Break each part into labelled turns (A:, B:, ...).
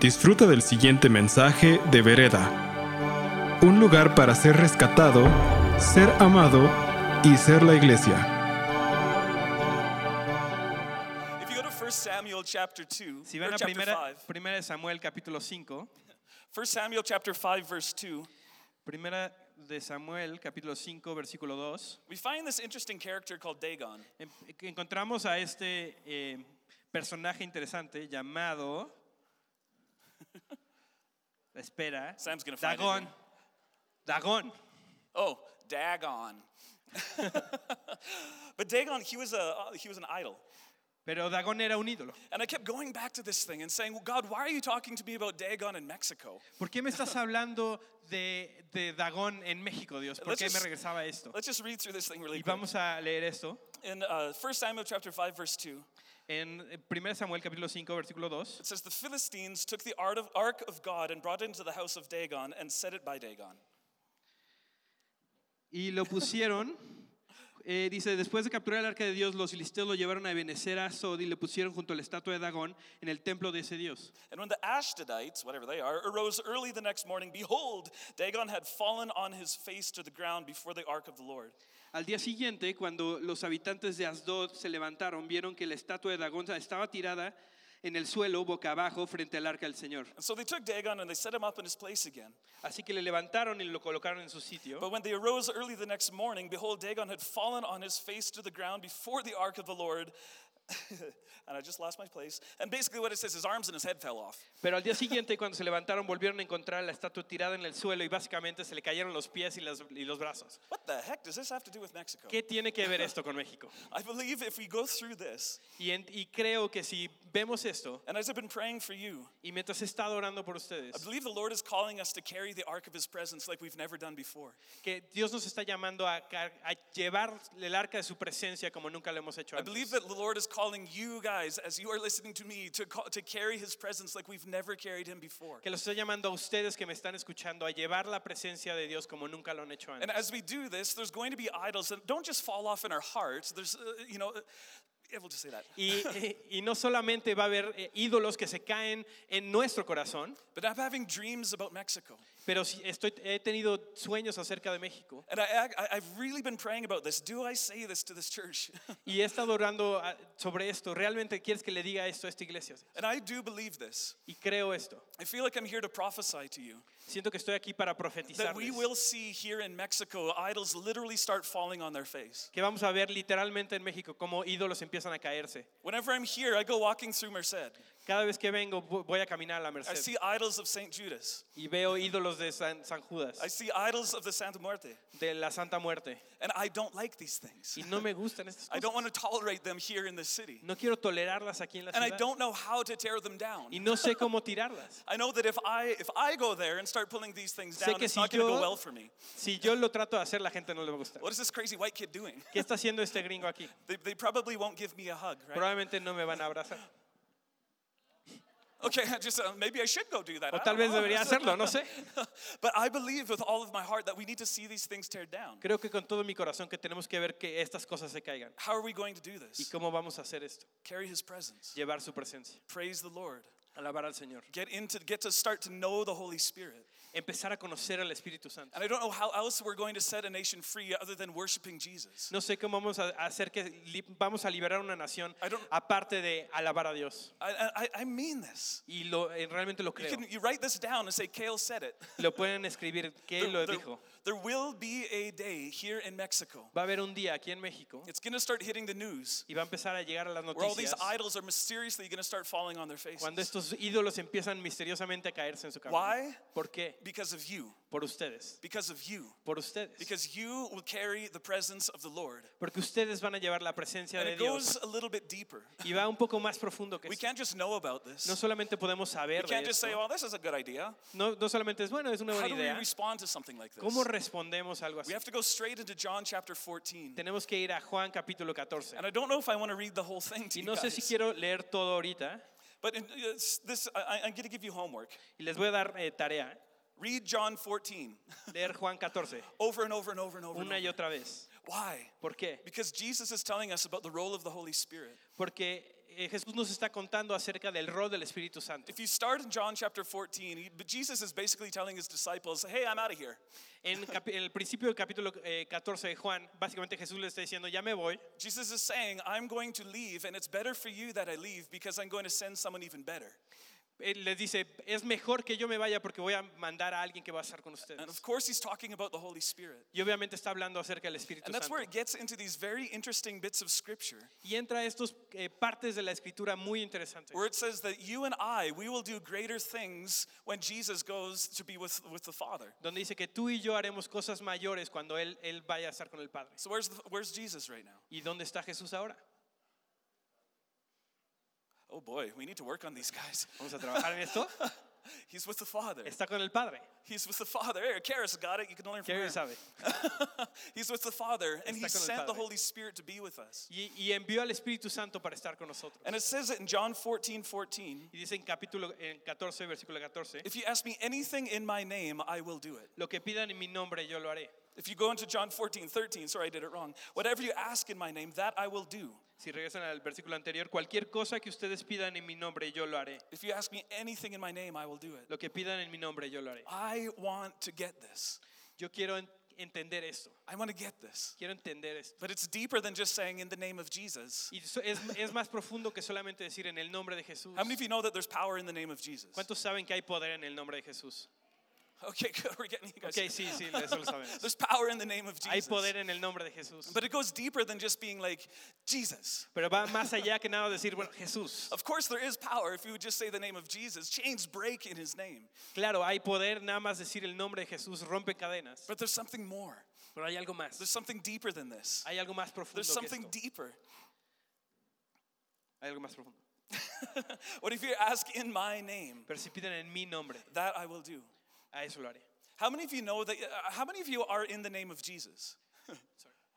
A: Disfruta del siguiente mensaje de Vereda. Un lugar para ser rescatado, ser amado y ser la iglesia.
B: If you go to 1 Samuel chapter 2,
C: Si van a primera,
B: 5,
C: primera de Samuel capítulo 5,
B: 1 Samuel chapter 5 verse 2,
C: primera de Samuel capítulo 5 versículo 2,
B: we find this interesting character called Dagon.
C: em- encontramos a este eh, personaje interesante llamado, espera,
B: Sam's gonna find it
C: Dagón,
B: here.
C: Dagón.
B: Oh, Dagon. but Dagon, he was a uh, he was an idol.
C: Pero Dagón era un ídolo.
B: And I kept going back to this thing and saying, well, God, why are you talking to me about Dagon in Mexico?
C: ¿Por qué me estás hablando de, de Dagón en México, Dios? ¿Por
B: Let's
C: qué me
B: just-
C: regresaba a esto?
B: Let's just read through this thing really
C: Y
B: quick.
C: vamos a leer esto
B: In uh, 1 Samuel chapter 5 verse 2,
C: en eh, 1 Samuel capítulo 5 versículo 2.
B: it says, The Philistines took the art of, ark of God and brought it into the house of Dagon and set it by Dagon.
C: Y lo pusieron, eh, dice, después de capturar el arca de Dios, los filisteos lo llevaron a Ebenezer a Sod y le pusieron junto a la estatua de Dagón en el templo de ese Dios.
B: And when the Ashdodites, whatever they are, arose early the next morning, behold, Dagon had fallen on his face to the ground before the ark of the Lord.
C: Al día siguiente, cuando los habitantes de Asdod se levantaron, vieron que la estatua de Dagón estaba tirada en el suelo, boca abajo, frente al arca del Señor.
B: And so they took Dagon and they set him up in his place again.
C: Así que le levantaron y lo colocaron en su sitio.
B: But when they arose early the next morning, behold, Dagon had fallen on his face to the ground before the ark of the Lord. and I just lost my place. And basically, what it says, his arms and his head fell off.
C: Pero al día siguiente, cuando se levantaron, volvieron a encontrar la estatua tirada en el suelo y básicamente se le cayeron los pies y, las- y los brazos.
B: What the heck does this have to do with Mexico?
C: ¿Qué tiene que ver esto con México?
B: I believe if we go through this,
C: Y, en- y creo que si vemos esto,
B: and as I've been praying for you,
C: y mientras he estado orando por ustedes.
B: I believe the Lord is calling us to carry the ark of his presence like we've never done before.
C: que Dios nos está llamando a, a llevar el arca de su presencia como nunca lo hemos hecho
B: I believe that the Lord is calling you guys, as you are listening to me, to, call, to carry his presence like we've never carried him before.
C: Que los está llamando a ustedes que me están escuchando a llevar la presencia de Dios como nunca lo han hecho antes.
B: And as we do this, there's going to be idols that don't just fall off in our hearts. There's, uh, you know, we'll just say that.
C: Y, y no solamente va a haber eh, ídolos que se caen en nuestro corazón,
B: But I'm having dreams about Mexico.
C: pero sí estoy, he tenido sueños acerca de México.
B: And I, I, I've really been praying about this. Do I say this to this church?
C: Y he estado orando ah, sobre esto. ¿Realmente quieres que le diga esto a esta iglesia?
B: and I do believe this.
C: Y creo esto.
B: I feel like I'm here to prophesy to you
C: Siento que estoy aquí para
B: that
C: profetizar.
B: we will see here in Mexico idols literally start falling on their face.
C: Que vamos a ver literalmente en México cómo ídolos empiezan a caerse.
B: I.
C: Cada vez que vengo vo- voy a caminar a la
B: I
C: Merced
B: see idols of St. Judas.
C: y veo ídolos de San, San Judas,
B: I see idols of the Santa Muerte.
C: de la Santa Muerte.
B: And I don't like these things.
C: Y no me gustan estas
B: I don't
C: cosas.
B: want to tolerate them here in the city.
C: No quiero tolerarlas aquí en la
B: And I
C: ciudad.
B: don't know how to tear them down.
C: Y no sé cómo tirarlas.
B: I know that if I if I go there and start pulling these things
C: Sé
B: down,
C: que
B: it's
C: si
B: not going to go
C: yo-
B: well for me.
C: Si yo lo trato de hacer, la gente no le va a gustar.
B: What is this crazy white kid doing?
C: ¿Qué está haciendo este gringo aquí?
B: They, they probably won't give me a hug, right?
C: Probablemente no me van a abrazar.
B: Okay, just uh, maybe I should go do that.
C: O tal vez
B: know.
C: debería hacerlo, no sé.
B: but I believe with all of my heart that we need to see these things tear down.
C: Creo que con todo mi corazón que tenemos que ver que estas cosas se caigan.
B: How are we going to do this?
C: ¿Y cómo vamos a hacer esto?
B: Carry His presence,
C: Llevar su presencia.
B: praise the Lord,
C: Alabar al Señor.
B: get into get to start to know the Holy Spirit.
C: Empezar a conocer al Espíritu Santo.
B: And I don't know how else we're going to set a nation free other than worshiping Jesus.
C: No sé cómo vamos a hacer que li- vamos a liberar una nación
B: I don't-
C: aparte de alabar a Dios.
B: I, I, I mean this.
C: Y lo, eh, realmente lo
B: You,
C: creo.
B: can, you write this down and say, Kale said it.
C: Lo pueden escribir, que lo dijo.
B: There will be a day here in Mexico.
C: Va a haber un día aquí en México
B: It's going to start hitting the news
C: y va a empezar a llegar a las noticias.
B: where all these idols are mysteriously going to start falling on their faces.
C: cuando estos ídolos empiezan misteriosamente a caerse en su camino.
B: Why?
C: ¿Por qué?
B: Because of you.
C: Por ustedes.
B: Because of you.
C: Por ustedes.
B: Because you will carry the presence of the Lord.
C: Porque ustedes van a llevar la presencia
B: And
C: de
B: it goes
C: Dios
B: a little bit deeper.
C: y va un poco más profundo que
B: We can't just know about
C: No
B: this.
C: solamente podemos
B: We
C: saber de
B: can't just say, well, this is a good idea.
C: No, no solamente es bueno, es una
B: How
C: buena
B: do we
C: idea.
B: respond to something like
C: ¿Cómo respondemos a algo
B: We
C: así?
B: have to go straight into John chapter 14.
C: Tenemos que ir a Juan capítulo 14.
B: And I don't know if I want to read the whole thing to
C: Y
B: you
C: no sé si quiero leer todo ahorita.
B: But in, uh, this, I, I'm going to give you homework.
C: Y les voy a dar eh, tarea.
B: Read John 14
C: Leer Juan 14.
B: over and over and over and over.
C: Una y otra vez.
B: Why?
C: ¿Por qué?
B: Because Jesus is telling us about the role of the Holy Spirit.
C: Porque eh, Jesús nos está contando acerca del rol del Espíritu Santo.
B: If you start in John chapter 14, he, Jesus is basically telling his disciples, hey, I'm out of here.
C: En, el principio del capítulo eh, 14 de Juan, básicamente Jesús le está diciendo, ya me voy,
B: Jesus is saying, I'm going to leave, and it's better for you that I leave because I'm going to send someone even better.
C: Él les dice, es mejor que yo me vaya porque voy a mandar a alguien que va a estar con
B: And
C: ustedes.
B: of course, he's talking about the Holy Spirit.
C: Y obviamente está hablando acerca del Espíritu
B: And that's
C: Santo.
B: where it gets into these very interesting bits of scripture
C: Y entra estos eh, partes de la escritura muy interesantes.
B: where it says that you and I, we will do greater things when Jesus goes to be with, with the Father.
C: Donde dice que tú y yo haremos cosas mayores cuando él, él vaya a estar con el Padre.
B: So, where's, the, where's Jesus right now?
C: ¿Y dónde está Jesús ahora?
B: Oh boy, we need to work on these guys.
C: Vamos a trabajar en esto.
B: He's with the Father.
C: Está con el Padre.
B: He's with the Father. Here, Karis got it. You can learn from
C: ¿Quién
B: her.
C: sabe?
B: He's with the Father, and He
C: Está con el
B: sent the Holy Spirit to be with us.
C: Y, y envió al Espíritu Santo para estar con nosotros.
B: And it says it in John 14 14.
C: Y dice en capítulo en 14, versículo 14,
B: If you ask me anything in my name, I will do it.
C: lo que pidan en mi nombre yo lo haré.
B: If you go into John 14 13, sorry, I did it wrong. Whatever you ask in my name, that I will do.
C: Si regresan al versículo anterior, cualquier cosa que ustedes pidan en mi nombre yo lo haré.
B: If you ask me anything in my name, I will do it.
C: Lo que pidan en mi nombre yo lo haré.
B: I want to get this.
C: Yo quiero en- entender esto.
B: I want to get this.
C: Quiero entender esto.
B: But it's deeper than just saying in the name of Jesus.
C: Y so- es, es más profundo que solamente decir en el nombre de Jesús.
B: How many of you know that there's power in the name of Jesus?
C: ¿Cuántos saben que hay poder en el nombre de Jesús?
B: Okay, good. We're getting you guys.
C: Ok, sí, sí, eso lo sabemos.
B: There's power in the name of
C: Hay
B: Jesus.
C: poder en el nombre de Jesús.
B: But it goes deeper than just being like, Jesus.
C: Pero va más allá que nada decir, bueno, Jesús.
B: Of course, there is power if you would just say the name of Jesus. Chains break in his name.
C: Claro, hay poder nada más decir el nombre de Jesús, rompe cadenas.
B: But there's something more.
C: Pero hay algo más.
B: There's something deeper than this.
C: Hay algo más profundo
B: There's
C: que
B: something
C: esto.
B: deeper.
C: Hay algo más profundo.
B: What if you ask in my name?
C: Pero si piden en mi nombre,
B: That I will do.
C: Haré.
B: How many of you know that? Uh, how many of you are in the name of Jesus?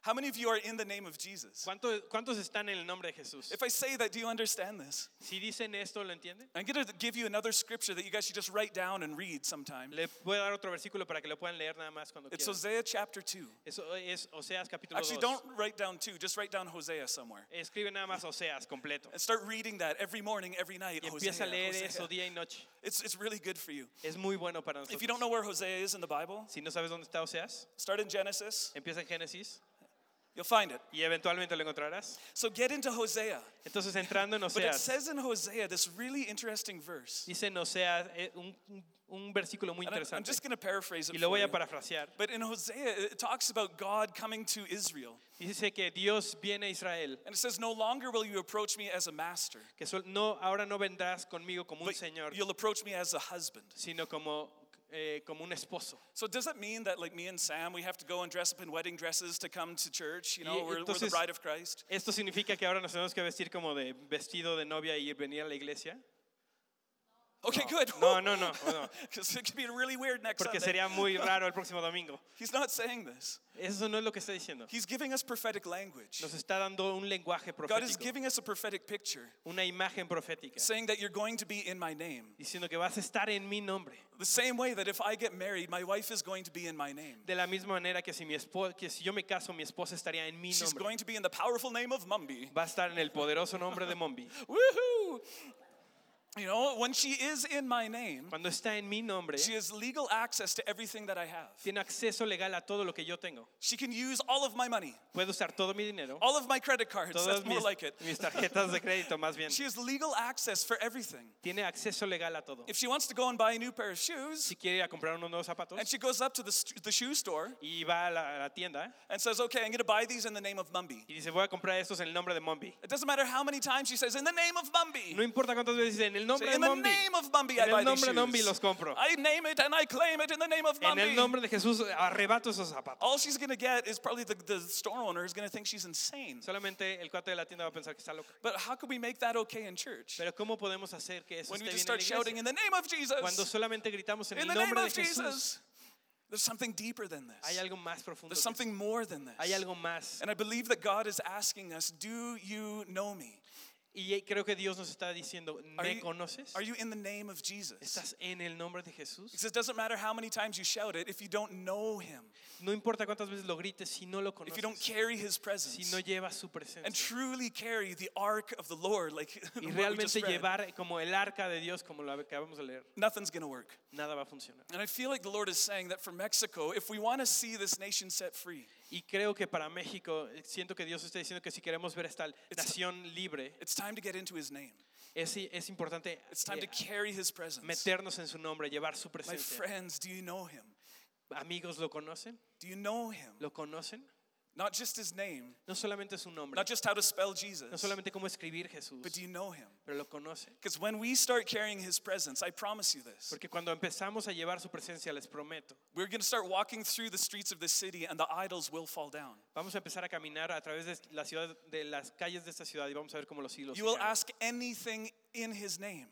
B: How many of you are in the name of Jesus?
C: ¿Cuántos, ¿Cuántos están en el nombre de Jesús?
B: If I say that, do you understand this?
C: Si dicen esto, ¿lo entienden?
B: I'm going to give you another scripture that you guys should just write down and read sometime.
C: Le dar otro versículo para que lo puedan leer nada más cuando
B: It's
C: quieran.
B: Hosea chapter 2.
C: Eso es Oseas capítulo
B: Actually,
C: 2.
B: don't write down 2, just write down Hosea somewhere.
C: Escribe nada más Oseas completo.
B: And start reading that every morning, every night.
C: Y
B: Hosea,
C: empieza a leer
B: Hosea.
C: eso día y noche.
B: It's, it's really good for you.
C: Es muy bueno para nosotros.
B: If you don't know where Hosea is in the Bible,
C: Si no sabes dónde está Oseas,
B: start in Genesis.
C: empieza en Génesis
B: You'll find it.
C: y eventualmente lo encontrarás.
B: So get into Hosea.
C: Entonces entrando en
B: But it
C: Oseas,
B: says in Hosea this really interesting verse.
C: dice en Oseas eh, un, un- un versículo muy
B: And I'm
C: interesante.
B: just going to paraphrase it
C: Y lo
B: for
C: voy a
B: you.
C: parafrasear.
B: But in Hosea, it talks about God coming to Israel.
C: Dice que Dios viene a Israel,
B: And it says, No longer will you approach me as a master,
C: que sol- no, ahora no vendrás conmigo como un
B: but
C: señor,
B: you'll approach me as a husband.
C: sino como, eh, como un esposo.
B: So does that mean that, like me and Sam, we have to go and dress up in wedding dresses to come to church? You know,
C: Y
B: we're, we're the
C: entonces-
B: bride of Christ.
C: ¿Esto significa que ahora nos tenemos que vestir como de vestido de novia y venir a la iglesia?
B: Okay, good.
C: No, no, no, no,
B: Because it could be really weird next
C: porque
B: Sunday.
C: sería muy raro el próximo domingo.
B: He's not saying this.
C: Eso no es lo que está diciendo.
B: He's giving us prophetic language.
C: Nos está dando un lenguaje
B: God is giving us a prophetic picture,
C: una imagen profética,
B: saying that you're going to be in my name.
C: diciendo que vas a estar en mi nombre.
B: The same way that if I get married, my wife is going to be in my name.
C: De la misma manera que si, mi espo- que si yo me caso, mi esposa estaría en mi nombre.
B: She's going to be in the powerful name of Mumby.
C: Va a estar en el poderoso nombre de Mombi.
B: Woohoo! You know, when she is in my name,
C: Cuando está en mi nombre,
B: she has legal access to everything that I have.
C: tiene acceso legal a todo lo que yo tengo.
B: She can use all of my money,
C: Puedo usar todo mi dinero,
B: all of my credit cards.
C: todas
B: That's more like it.
C: mis tarjetas de crédito más bien.
B: She has legal access for everything.
C: Tiene acceso legal a todo.
B: If she wants to go and buy a new pair of shoes,
C: Si quiere ir a comprar unos nuevos zapatos
B: and she goes up to the, st- the shoe store
C: y va a la, a la tienda
B: and says, Okay, I'm going to buy these in the name of Mumby.
C: y dice voy a comprar estos en el nombre de Mombi.
B: It doesn't matter how many times she says, In the name of Mumby.
C: No importa cuántas veces dice en el nombre de
B: in the
C: Mombi.
B: name of Mumby, I
C: En
B: buy
C: el
B: these
C: nombre de Mombi los compro.
B: I name it and I claim it in the name of
C: En el nombre de Jesús arrebato esos zapatos.
B: All she's going to get is probably the, the store owner is going to think she's insane.
C: Solamente el cuate de la tienda va a pensar que está loca.
B: But how could we make that okay in church?
C: Pero ¿cómo podemos hacer que eso
B: When we
C: esté
B: just
C: bien en
B: start
C: la
B: shouting in the name of Jesus.
C: Cuando solamente gritamos en
B: in
C: el nombre de Jesús.
B: There's something deeper than this.
C: Hay algo más profundo.
B: There's something more than
C: eso. Hay algo más.
B: And I believe that God is asking us, Do you know me?
C: Y creo que Dios nos está diciendo,
B: Are
C: ¿me
B: you-
C: conoces?
B: Are you in the name of Jesus?
C: ¿Estás en el nombre de Jesús?
B: Because it doesn't matter how many times you shout it if you don't know him,
C: No importa cuántas veces lo grites si no lo conoces.
B: if you don't carry his presence.
C: si no llevas su presencia.
B: and truly carry the ark of the Lord, like
C: Y
B: what we just
C: realmente llevar como el arca de Dios, como lo acabamos de leer,
B: nothing's going to work.
C: nada va a funcionar.
B: And I feel like the Lord is saying that for Mexico, if we want to see this nation set free,
C: Y creo que para México, eh, siento que Dios está diciendo que si queremos ver esta nación libre,
B: it's time to get into his name.
C: es, es importante
B: It's time to
C: eh,
B: carry his presence.
C: meternos en su nombre, llevar su
B: My
C: presencia.
B: friends, do you know him?
C: Amigos, ¿lo conocen?
B: Do you know him?
C: ¿Lo conocen?
B: Not just his name,
C: No solamente su nombre,
B: not just how to spell Jesus.
C: no solamente cómo escribir Jesús,
B: but do you know him?
C: pero lo conocen.
B: Because when we start carrying his presence, I promise you this,
C: Porque cuando empezamos a llevar su presencia, les prometo,
B: we're going to start walking through the streets of this city and the idols will fall down.
C: vamos a empezar a caminar a través de la ciudad, de las calles de esta ciudad y vamos a ver cómo los hilos
B: You will
C: caen.
B: ask anything in his name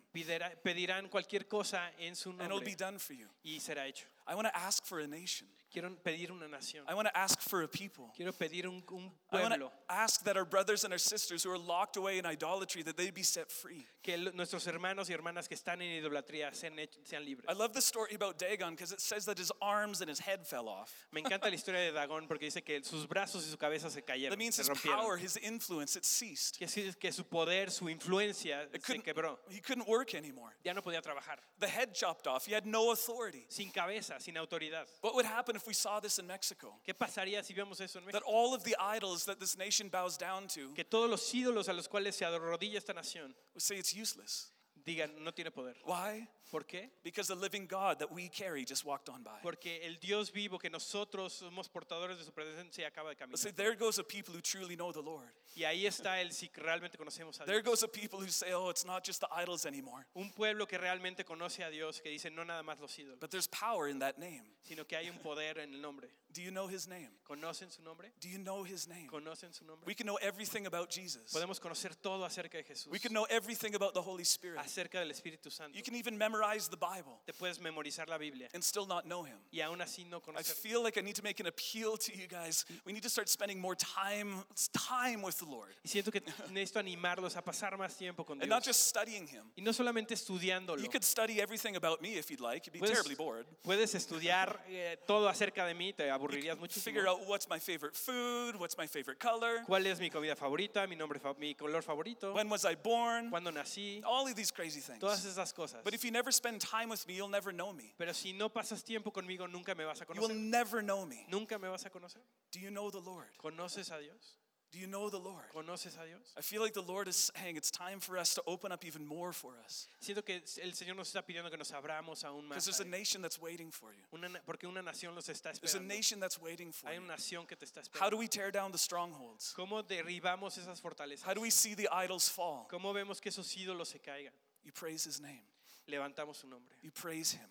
C: pedirán cualquier cosa en su nombre.
B: and it'll be done for you.
C: y será hecho.
B: I want to ask for a nation.
C: Quiero pedir una nación.
B: I want to ask for a people.
C: Quiero pedir un, un
B: I want to
C: pueblo
B: ask that our brothers and our sisters who are locked away in idolatry that they be set free.
C: que nuestros hermanos y hermanas que están en idolatría sean, hech- sean libres.
B: I love the story about Dagon because it says that his arms and his head fell off.
C: Me encanta la historia de Dagón porque dice que sus brazos y su cabeza se
B: That
C: cayeron,
B: means
C: se
B: his
C: rompieron.
B: power, his influence, it ceased.
C: Que, sí- que su poder, su influencia
B: It
C: se
B: couldn't,
C: quebró.
B: he couldn't work anymore.
C: Ya no podía trabajar.
B: The head chopped off. He had no authority.
C: Sin cabeza, sin autoridad.
B: What would happen if we saw this in Mexico?
C: ¿Qué pasaría si vemos eso en México?
B: That all of the idols that this nation bows down to
C: Que todos los ídolos a los cuales se arrodilla esta nación
B: would say it's useless.
C: Digan, no tiene poder.
B: Why?
C: ¿Por qué?
B: Because the living God that we carry just walked on by.
C: Porque el Dios vivo que nosotros somos portadores de su presencia acaba de caminar.
B: there goes a people who truly know the Lord.
C: Y ahí está el si realmente conocemos a Dios.
B: There goes a people who say, oh, it's not just the idols anymore.
C: Un pueblo que realmente conoce a Dios, que dice no nada más los ídolos,
B: But there's power in that name.
C: sino que hay un poder en el nombre.
B: Do you know his name?
C: ¿Conocen su nombre?
B: Do you know his name?
C: ¿Conocen su nombre?
B: We can know everything about Jesus.
C: Podemos conocer todo acerca de Jesús,
B: We can know everything about the Holy Spirit.
C: Acerca del Espíritu Santo.
B: You can even memorize the Bible
C: Te puedes memorizar la Biblia
B: and still not know him.
C: y aún así no
B: I
C: conocer.
B: feel like I need to make an appeal to you guys. We need to start spending more time time with the Lord.
C: Y siento que necesito animarlos a pasar más tiempo con
B: And not
C: Dios.
B: just studying him.
C: Y no solamente estudiándolo.
B: You could study everything about me if you'd like. You'd be terribly bored.
C: puedes estudiar eh, todo acerca de mí, te aburrirías mucho.
B: Figure out what's my favorite food, what's my favorite color,
C: ¿Cuál es mi comida favorita, mi nombre, fa- mi color favorito?
B: when was I born,
C: ¿Cuándo nací?
B: all of these crazy things.
C: Todas esas cosas.
B: But if you never spend time with me, you'll never know me.
C: Pero si no pasas tiempo conmigo, nunca me vas a conocer.
B: You will never know me.
C: Nunca me vas a conocer.
B: Do you know the Lord?
C: ¿Conoces a Dios?
B: Do you know the Lord?
C: ¿Conoces a Dios?
B: I feel like the Lord is saying it's time for us to open up even more for us.
C: Siento que el Señor nos está pidiendo que nos abramos aún más.
B: Because there's
C: a
B: nation that's waiting for you.
C: Una porque una nación los está esperando.
B: There's a nation that's waiting for
C: Hay una nación que te está esperando.
B: How do we tear down the strongholds?
C: ¿Cómo derribamos esas fortalezas?
B: How do we see the idols fall?
C: ¿Cómo vemos que esos ídolos se caigan?
B: You praise his name.
C: Levantamos su nombre.
B: You praise him.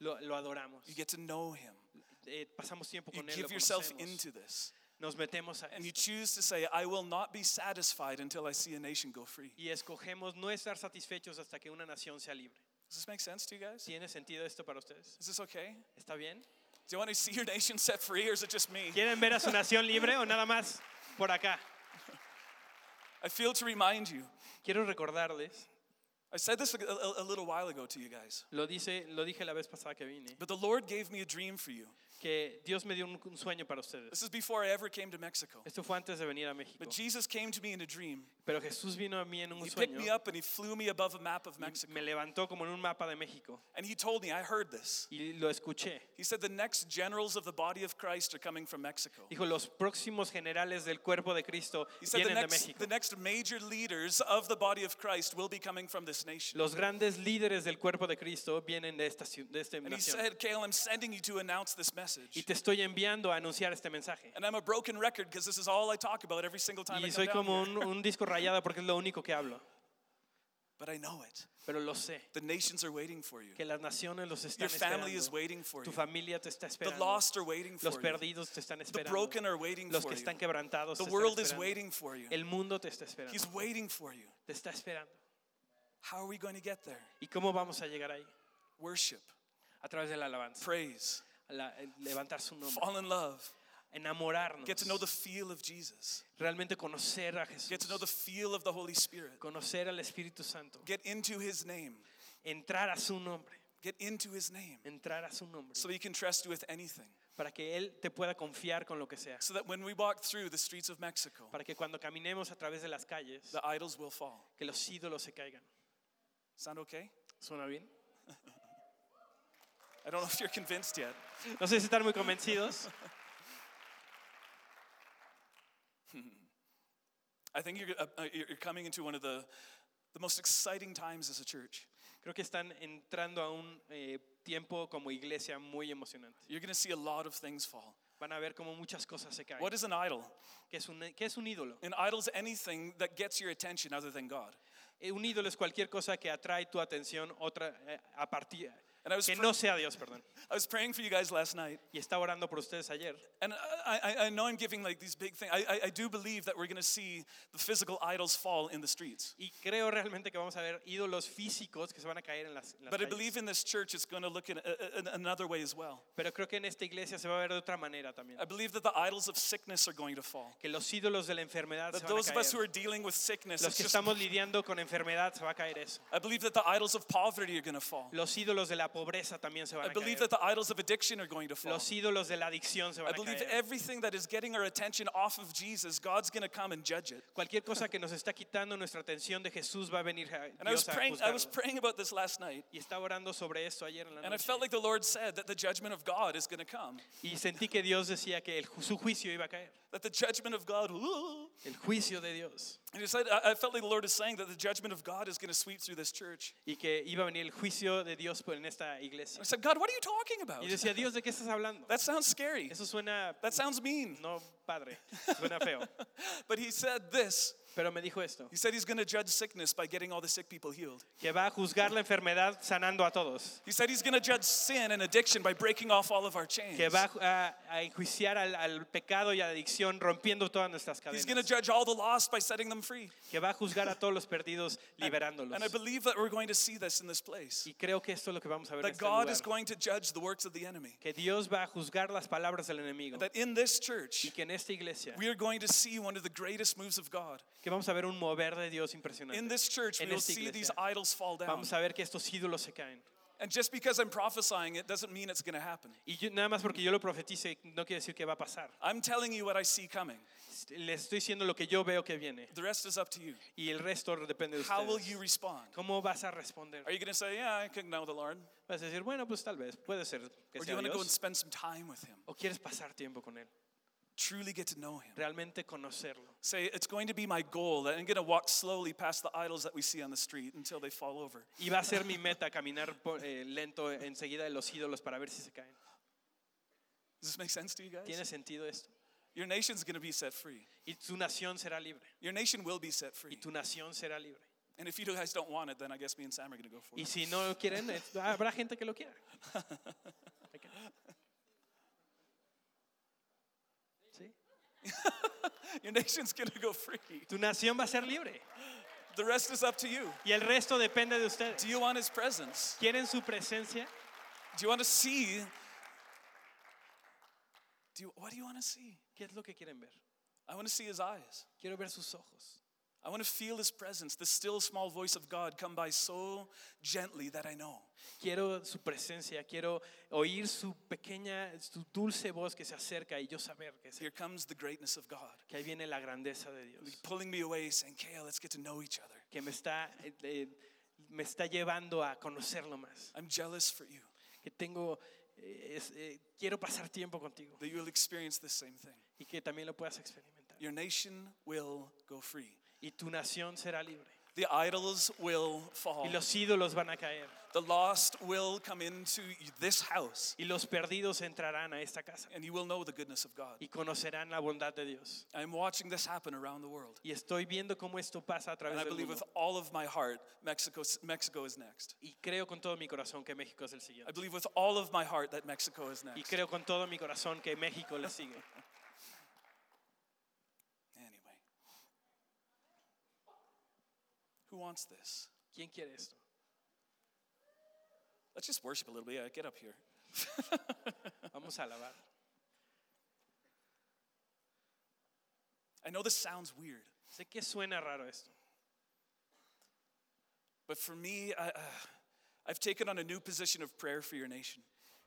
C: Lo, lo adoramos.
B: You get to know him.
C: Eh, pasamos tiempo
B: You
C: con Él. Lo
B: give yourself
C: conocemos.
B: into this.
C: Nos metemos a
B: And you
C: esto.
B: choose to say, I will not be satisfied until I see a nation go free.
C: Y escogemos no estar satisfechos hasta que una nación sea libre.
B: Does this make sense to you guys?
C: ¿Tiene sentido esto para ustedes?
B: Is this okay?
C: ¿Está bien?
B: Do you want to see your nation set free or is it just me?
C: ¿Quieren ver a su nación libre o nada más por acá?
B: I feel to remind you.
C: Quiero recordarles,
B: I said this a, a- a little while ago to you guys.
C: lo, dice, lo dije la vez pasada que vine,
B: But the Lord gave me a dream for you.
C: Que Dios me dio un, un sueño para ustedes.
B: This is before I ever came to Mexico.
C: Esto fue antes de venir a México.
B: But Jesus came to me in a dream.
C: Pero Jesús vino a mí en un
B: He picked me up and he flew me above a map of Mexico.
C: me levantó como en un mapa de México
B: And he told me, I heard this.
C: y lo escuché.
B: He said, The next generals of the body of Christ are coming from Mexico.
C: Dijo, los próximos generales del cuerpo de Cristo
B: He said, the
C: vienen de
B: next,
C: México.
B: the next major leaders of the body of Christ will be coming from this nation.
C: Los grandes líderes del cuerpo de Cristo vienen de esta, ciu- de esta
B: And he
C: nación.
B: said, Kale, I'm sending you to announce this
C: Y
B: message.
C: te estoy enviando a anunciar este mensaje.
B: And I'm a broken record because this is all I talk about every single time I
C: Y
B: come
C: soy
B: down
C: como
B: here.
C: un, disco rayado porque es lo único que hablo.
B: But I know it.
C: Pero lo sé,
B: The nations are waiting for you.
C: que las naciones los están
B: Your family is
C: esperando.
B: waiting for
C: Tu
B: you.
C: familia te está
B: The
C: esperando.
B: lost are waiting
C: Los
B: for you.
C: perdidos te están
B: The
C: esperando.
B: broken are waiting
C: Los
B: for
C: que
B: you.
C: están quebrantados
B: The
C: te están
B: world is
C: esperando.
B: waiting for you.
C: El mundo te está esperando.
B: He's waiting for you.
C: Te está esperando.
B: How are we going to get there?
C: ¿Y cómo vamos a llegar ahí?
B: Worship,
C: A través de la alabanza.
B: praise,
C: La- eh, levantar su nombre.
B: fall in love,
C: enamorarnos,
B: get to know the feel of Jesus,
C: realmente conocer a Jesús.
B: get to know the feel of the Holy Spirit,
C: conocer al Espíritu Santo,
B: get into His name,
C: entrar a su nombre,
B: get into His name,
C: entrar a su nombre,
B: so He can trust you with anything.
C: para que Él te pueda confiar con lo que sea,
B: So that when we walk through the streets of Mexico,
C: para que cuando caminemos a través de las calles,
B: the idols will fall.
C: que los ídolos se caigan.
B: Sound okay?
C: ¿Suena bien?
B: I don't know if you're convinced yet.
C: No sé si están muy convencidos.
B: I think you're, uh, uh, you're coming into one of the, the most exciting times as a church.
C: Creo que están entrando a un eh, tiempo como iglesia muy emocionante.
B: You're going to see a lot of things fall.
C: Van a ver como muchas cosas se caen.
B: What is an idol?
C: ¿Qué es un, qué es un ídolo?
B: An idol is anything that gets your attention other than God.
C: Eh, Un ídolo es cualquier cosa que atrae tu atención otra eh, a partir
B: And I was,
C: que no sea Dios, perdón.
B: I was praying for you guys last night,
C: Y estaba orando por ustedes ayer.
B: and I, I, I know I'm giving like these big things. I, I, I do believe that we're going to see the physical idols fall in the streets.
C: Y creo realmente que vamos a ver ídolos físicos que se van a caer en las, en las
B: But I
C: calles.
B: believe in this church it's going to look in, a, in another way as well.
C: Pero creo que en esta iglesia se va a ver de otra manera también.
B: I believe that the idols of sickness are going to fall.
C: Que los ídolos de la enfermedad
B: That
C: se van a
B: those of us who
C: caer.
B: are dealing with sickness,
C: Los
B: it's
C: que
B: just,
C: estamos lidiando con enfermedad se va a caer eso.
B: I believe that the idols of poverty are going to fall.
C: Los ídolos de la pobreza también se van
B: I
C: a
B: believe
C: caer.
B: that the idols of addiction are going to fall.
C: Los ídolos de la adicción se
B: I
C: van a
B: believe
C: caer.
B: everything that is getting our attention off of Jesus, God's going to come and judge it.
C: Cualquier cosa que nos está quitando nuestra atención de Jesús va a venir a
B: And I was
C: Dios a
B: praying, I was
C: juzgarlo.
B: praying about this last night,
C: Y estaba orando sobre esto ayer en la
B: and I
C: noche.
B: felt like the Lord said that the judgment of God is going to come.
C: Y sentí que Dios decía que el ju- su juicio iba a caer.
B: That the judgment of God, ooh.
C: El juicio de Dios.
B: And he said, I felt like the Lord is saying that the judgment of God is going to sweep through this church.
C: Y que iba a venir el jucio de Dios en esta iglesia.
B: I said, God, what are you talking about?
C: Y decía, Dios, ¿de qué estás hablando?
B: That sounds scary.
C: Eso suena
B: That sounds mean.
C: no padre, suena feo.
B: But he said this.
C: Pero me dijo esto,
B: He said he's going to judge sickness by getting all the sick people healed.
C: que va a juzgar la enfermedad sanando a todos.
B: He said he's going to judge sin and addiction by breaking off all of our chains.
C: Que va a, a enjuiciar al, al pecado y a la adicción rompiendo todas nuestras
B: He's going to
C: cadenas.
B: judge all the lost by setting them free.
C: Que va a juzgar a todos los perdidos liberándolos.
B: And I believe that we're going to see this in this place.
C: Y creo que esto es lo que vamos a ver en
B: That
C: este
B: God
C: lugar.
B: is going to judge the works of the enemy.
C: Que Dios va a juzgar las palabras del enemigo.
B: That in this
C: Y
B: church,
C: que en esta iglesia,
B: we are going to see one of the greatest moves of God.
C: Que vamos a ver un mover de Dios
B: In
C: impresionante.
B: this church, we will see these idols fall down.
C: Vamos a ver que estos ídolos se caen.
B: And just because I'm prophesying it doesn't mean it's going to happen.
C: Y yo- nada más porque yo lo profetice no quiere decir que va a pasar.
B: I'm telling you what I see coming.
C: Les estoy diciendo lo que yo veo que viene.
B: The rest is up to you.
C: Y el resto depende de
B: How will
C: ustedes.
B: you respond?
C: ¿Cómo vas a responder?
B: Are you going to say, Yeah, I can know the Lord?
C: Vas a decir, bueno, pues tal vez, puede ser que
B: Or do you want to go and spend some time with Him?
C: O quieres pasar tiempo con Él.
B: Truly get to know Him.
C: Realmente conocerlo.
B: Say, It's going to be my goal that I'm going to walk slowly past the idols that we see on the street until they fall over.
C: Y va a ser mi meta caminar eh, lento enseguida de los ídolos para ver si se caen.
B: Does this make sense to you guys?
C: ¿Tiene sentido esto?
B: Your nation's going to be set free.
C: Y tu nación será libre.
B: Your nation will be set free.
C: Y tu nación será libre.
B: And if you guys don't want it, then I guess me and Sam are going to go for it.
C: Y si no lo quieren, habrá gente que lo quiera. Ok. ¿Sí?
B: Your nation's going to go free.
C: Tu nación va a ser libre.
B: The rest is up to you.
C: Y el resto depende de ustedes.
B: Do you want His presence?
C: ¿Quieren su presencia?
B: Do you want to see? Do you, what do you want to see?
C: ¿Qué es lo que quieren ver?
B: I want to see His eyes.
C: Quiero ver sus ojos.
B: I want to feel His presence, the still small voice of God come by so gently that I know.
C: Quiero su presencia. Quiero oír su pequeña, su dulce voz que se acerca y yo saber que,
B: Here comes the greatness of God,
C: que ahí viene la grandeza de Dios.
B: pulling me away, saying, Kale, let's get to know each other.
C: Que me está, eh, eh, me está llevando a conocerlo más.
B: I'm jealous for you
C: Que tengo, eh, es- eh, quiero pasar tiempo contigo
B: that you'll experience the same thing.
C: y que también lo puedas experimentar.
B: Your nation will go free.
C: Y tu nación será libre.
B: The idols will fall.
C: Y los ídolos van a caer.
B: The lost will come into this house,
C: Y los perdidos entrarán a esta casa.
B: and you will know the goodness of God.
C: Y conocerán la bondad de Dios.
B: I'm watching this happen around the world.
C: Y estoy viendo cómo esto pasa a
B: And I
C: del
B: believe
C: mundo.
B: with all of my heart, Mexico, Mexico is next.
C: Y creo con todo mi corazón que México es el
B: I believe with all of my heart that Mexico is
C: Y
B: next.
C: creo con todo mi corazón que México le sigue.
B: Who wants this?
C: ¿Quién quiere esto?
B: Let's just worship a little bit. Yeah, get up here.
C: Vamos a alabar.
B: I know this sounds weird,
C: Sé que suena raro esto,
B: but for me, I, uh, I've taken on a new position of prayer for your nation.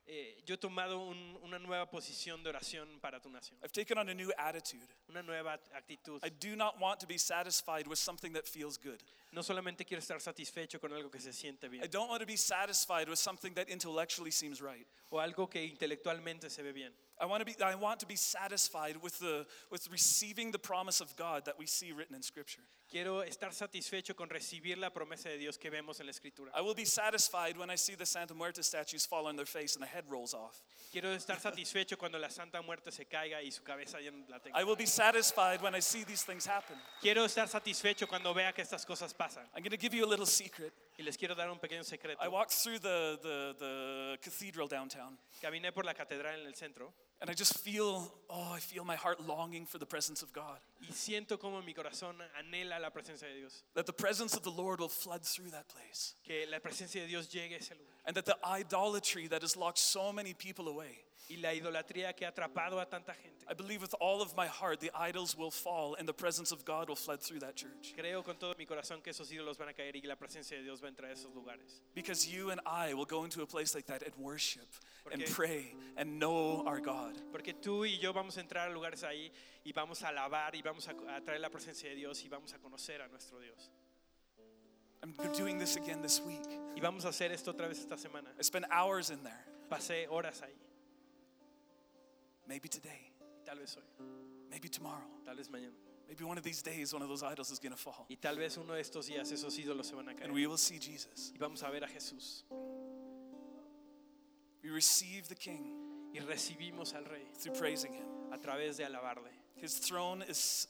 C: Eh, yo he tomado un- una nueva posición de oración para tu nación,
B: I've taken on a new attitude.
C: una nueva actitud.
B: I do not want to be satisfied with something that feels good.
C: No solamente quiero estar satisfecho con algo que se siente
B: I don't want to be satisfied with something that intellectually seems right.
C: o algo que intelectualmente se ve bien.
B: I want to be I want to be satisfied with the with receiving the promise of God that we see written in scripture.
C: Quiero estar satisfecho con recibir la promesa de Dios que vemos en la escritura.
B: I will be satisfied when I see the Santa Muerte statues fall on their face and the head rolls off.
C: Quiero estar satisfecho cuando la Santa Muerte se caiga y su cabeza ya no la tenga.
B: I will be satisfied when I see these things happen.
C: Quiero estar satisfecho cuando vea que estas cosas pasan.
B: I'm going to give you a little secret.
C: Y les quiero dar un pequeño secreto.
B: I walked through the, the, the cathedral downtown
C: Caminé por la catedral en el centro
B: and I just feel, oh, I feel my heart longing for the presence of God.
C: y siento como mi corazón anhela la presencia de Dios.
B: That the presence of the Lord will flood through that place.
C: Que la presencia de Dios llegue a ese lugar.
B: And that the idolatry that has locked so many people away,
C: Y la idolatría que ha atrapado a tanta gente.
B: I believe with all of my heart the idols will fall and the presence of God will flood through that church.
C: Creo con todo mi corazón que esos ídolos van a caer y la presencia de Dios va a entrar a esos lugares.
B: Because you and I will go into a place like that and worship and pray and know our God.
C: Porque tú y yo vamos a entrar a lugares ahí y vamos a alabar y vamos a, a traer la presencia de Dios y vamos a conocer a nuestro Dios.
B: I'm doing this again this week.
C: Y vamos a hacer esto otra vez esta semana.
B: I spent hours in there.
C: Pasé horas ahí.
B: Maybe today,
C: Tal vez hoy,
B: maybe tomorrow,
C: tal vez mañana.
B: maybe one of these days one of those idols is going to fall.
C: Y tal vez uno de estos días esos ídolos se van a caer.
B: And we will see Jesus.
C: Y vamos a ver a Jesús.
B: We receive the King
C: Y recibimos al Rey
B: through praising him.
C: a través de alabarle.
B: His throne is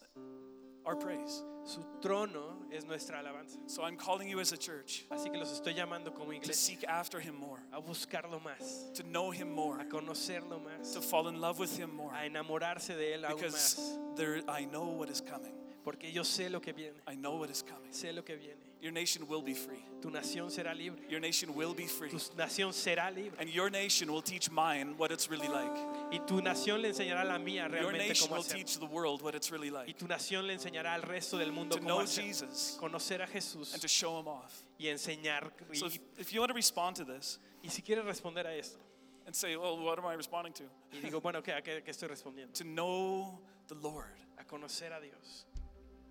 B: our praise.
C: Su trono es nuestra alabanza.
B: So I'm calling you as a church
C: Así que los estoy llamando como
B: to
C: iglesia
B: seek after him more,
C: a buscarlo más,
B: to know him more,
C: a conocerlo más,
B: to fall in love with him more.
C: a enamorarse de él aún
B: Because
C: más.
B: there, I know what is coming.
C: Porque yo sé lo que viene,
B: I know what is coming.
C: sé lo que viene.
B: Your nation will be free.
C: Tu nación será libre.
B: Your nation will be free.
C: Tu nación será libre.
B: And your nation will teach mine what it's really like.
C: Y tu nación le enseñará a la mía realmente Your
B: nation
C: cómo
B: will
C: hacer.
B: teach the world what it's really like.
C: Y tu nación le enseñará al resto del mundo
B: To
C: cómo
B: know
C: hacer.
B: Jesus
C: Conocer a Jesús
B: and to show him off.
C: y enseñar.
B: So if, if you want to respond to this
C: y si quieres responder a esto,
B: and say, well, what am I responding to?
C: y digo, bueno, ¿qué, a qué, qué estoy respondiendo?
B: To know the Lord
C: A conocer a Dios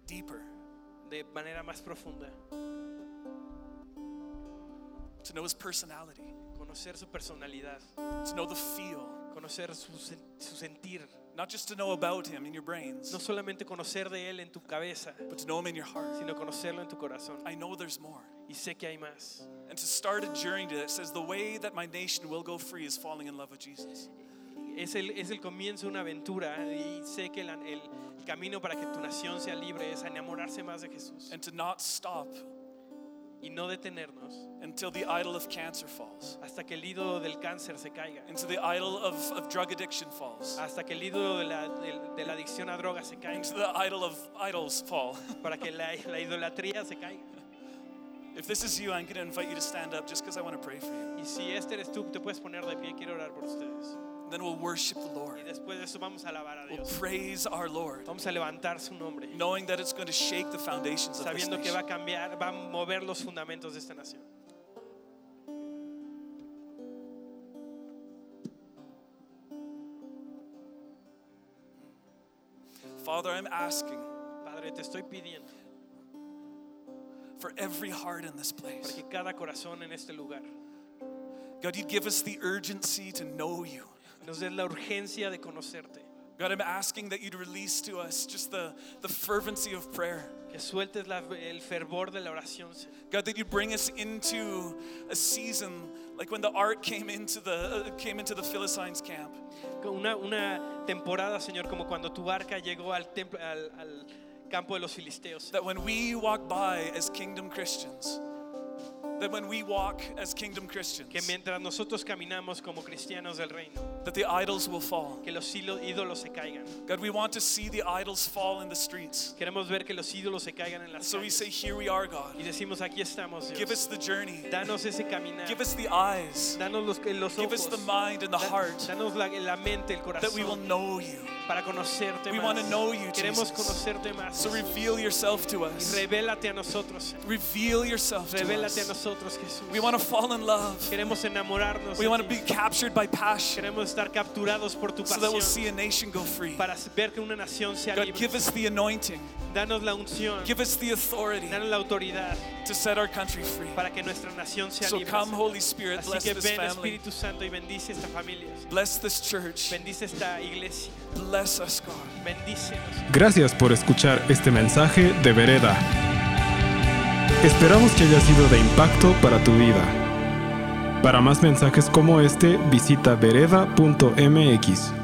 B: deeper,
C: de manera más profunda,
B: to know his personality,
C: conocer su personalidad,
B: to know the feel,
C: conocer su, su sentir.
B: not just to know about him in your brains,
C: No solamente conocer de Él en tu cabeza,
B: but to know him in your heart.
C: sino conocerlo en tu corazón.
B: I know there's more.
C: Y sé que hay más.
B: And to start a journey that says the way that my nation will go free is falling in love with Jesus.
C: Es el, es el comienzo de una aventura y sé que la- el, camino para que tu nación sea libre es enamorarse más de Jesús
B: And to not stop
C: y no detenernos
B: until the idol of cancer falls,
C: hasta que el ídolo del cáncer se caiga,
B: into the idol of, of drug addiction falls,
C: hasta que el ídolo de la, del- de la adicción a drogas se caiga,
B: into the idol of idols fall.
C: para que la, la idolatría se caiga.
B: if this is you, I'm going to invite you to stand up just because I want to pray for you.
C: Y si este eres tú, te puedes poner de pie, quiero orar por ustedes.
B: Then we'll worship the
C: Y
B: Lord.
C: después de eso vamos a alabar a
B: We'll praise our Lord,
C: Vamos a levantar su nombre,
B: knowing that it's going to shake the foundations of this
C: sabiendo que va a
B: nation.
C: cambiar, va a mover los fundamentos de esta nación.
B: Father, I'm asking
C: Padre, te estoy pidiendo
B: for every heart in this
C: para
B: place.
C: que cada corazón en este lugar
B: God, you'd give us the urgency to know you.
C: Nos des la urgencia de conocerte,
B: God, I'm asking that you'd release to us just the, the fervency of prayer.
C: que sueltes la- el fervor de la oración, Señor.
B: God, that you'd bring us into a season like when the ark came into the uh, came into the Philistines' camp.
C: Una, una temporada, Señor, como cuando tu arca llegó al, templo, al, al campo de los filisteos.
B: That when we walk by as kingdom Christians, that when we walk as kingdom Christians, Que
C: mientras nosotros caminamos como cristianos del reino,
B: that the idols will fall.
C: que los ídolos se caigan.
B: God, we want to see the idols fall in the streets.
C: Queremos ver que los ídolos se caigan en las
B: So we say, Here we are, God.
C: Y decimos, aquí estamos,
B: Give us the journey.
C: Danos ese caminar.
B: Give us the eyes.
C: Danos los, los ojos.
B: Give us the mind and the heart
C: Danos la, la mente, el corazón.
B: that we will know you.
C: Para conocerte
B: We
C: más.
B: want to know you,
C: Queremos conocerte más.
B: So reveal yourself to us.
C: revélate a nosotros.
B: Reveal yourself
C: Revélate a nosotros, Jesús.
B: We want to fall in love.
C: Queremos enamorarnos.
B: We want to be captured by passion
C: Queremos estar capturados por tu
B: so that we'll
C: pasión
B: see a nation go free.
C: para ver que una nación sea
B: God,
C: libre.
B: give us the anointing.
C: Danos la unción,
B: Give us the authority
C: danos la autoridad
B: to set our country free.
C: para que nuestra nación sea
B: So
C: libre.
B: come,
C: Señor.
B: Holy Spirit,
C: Así
B: bless
C: que
B: this
C: ven
B: family.
C: Espíritu Santo y bendice esta familia.
B: Bless this church.
C: Bendice esta iglesia.
A: Gracias por escuchar este mensaje de Vereda. Esperamos que haya sido de impacto para tu vida. Para más mensajes como este, visita vereda.mx.